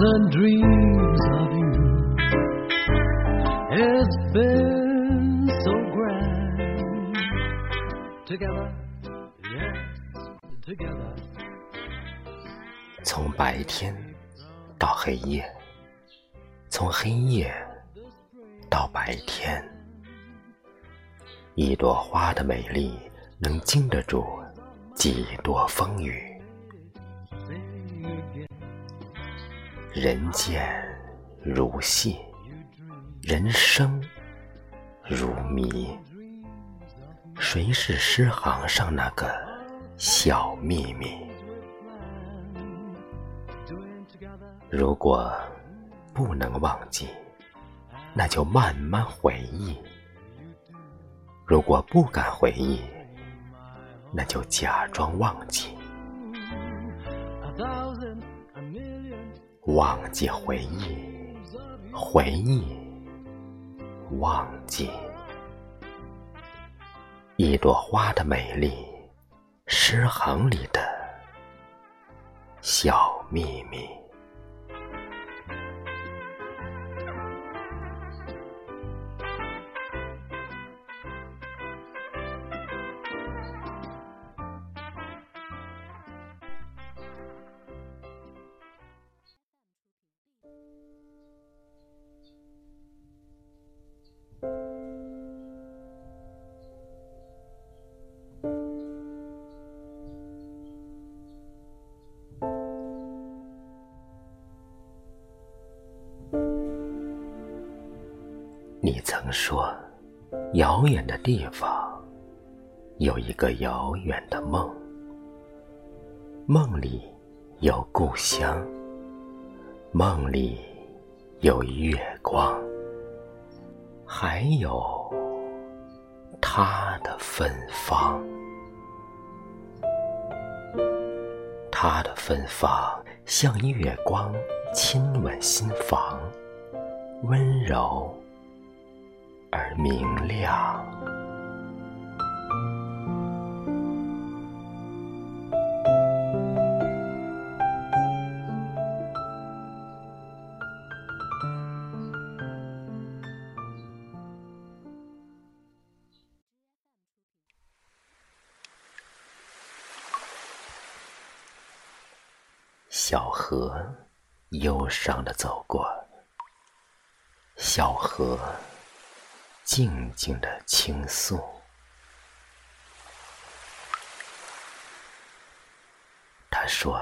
thousand dreams of you. It's been so grand together, yes, together. 从白天到黑夜，从黑夜到白天，一朵花的美丽能经得住几多风雨？人间如戏，人生如谜。谁是诗行上那个小秘密？如果不能忘记，那就慢慢回忆；如果不敢回忆，那就假装忘记。忘记回忆，回忆忘记。一朵花的美丽，诗行里的小秘密。你曾说，遥远的地方有一个遥远的梦，梦里有故乡，梦里有月光，还有它的芬芳。它的芬芳像月光亲吻心房，温柔。而明亮。小河忧伤的走过，小河。静静的倾诉。他说：“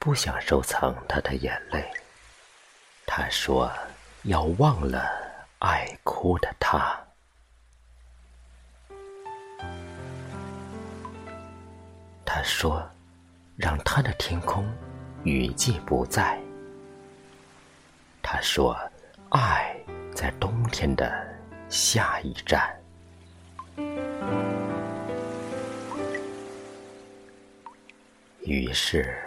不想收藏他的眼泪。”他说：“要忘了爱哭的他。”他说：“让他的天空雨季不在。”他说：“爱在冬天的。”下一站。于是，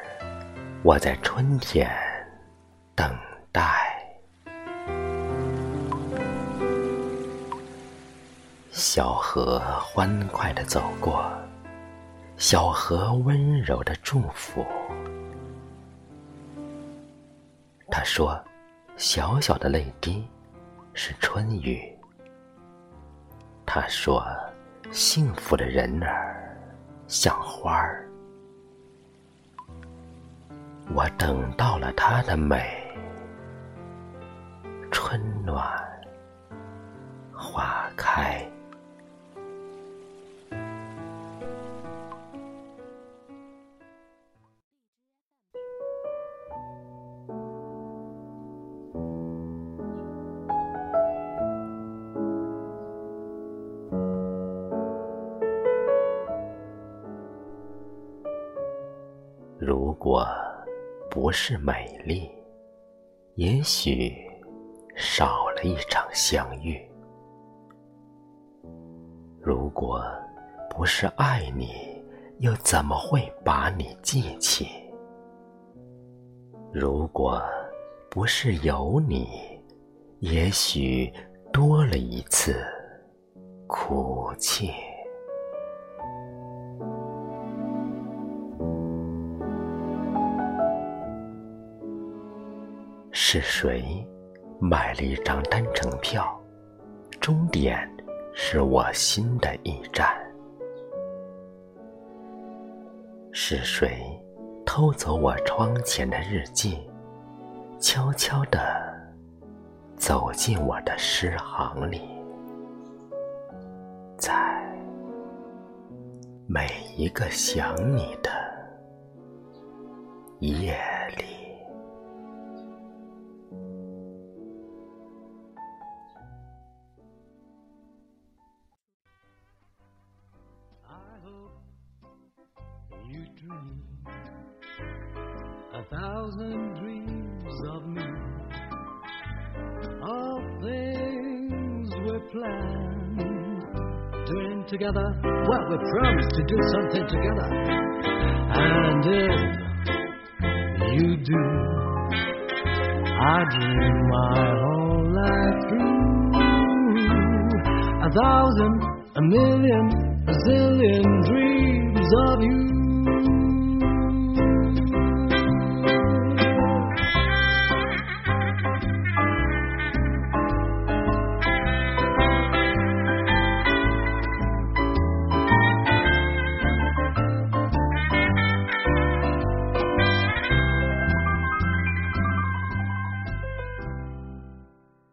我在春天等待。小河欢快的走过，小河温柔的祝福。他说：“小小的泪滴是春雨。”他说：“幸福的人儿像花儿。”我等到了他的美，春暖花开。不是美丽，也许少了一场相遇；如果不是爱你，又怎么会把你记起？如果不是有你，也许多了一次哭泣。是谁买了一张单程票？终点是我心的驿站。是谁偷走我窗前的日记，悄悄地走进我的诗行里，在每一个想你的夜 you dream a thousand dreams of me, of things we planned, doing together what we promised to do something together. And if you do, I dream my whole life through a thousand, a million, a zillion dreams of you. thank you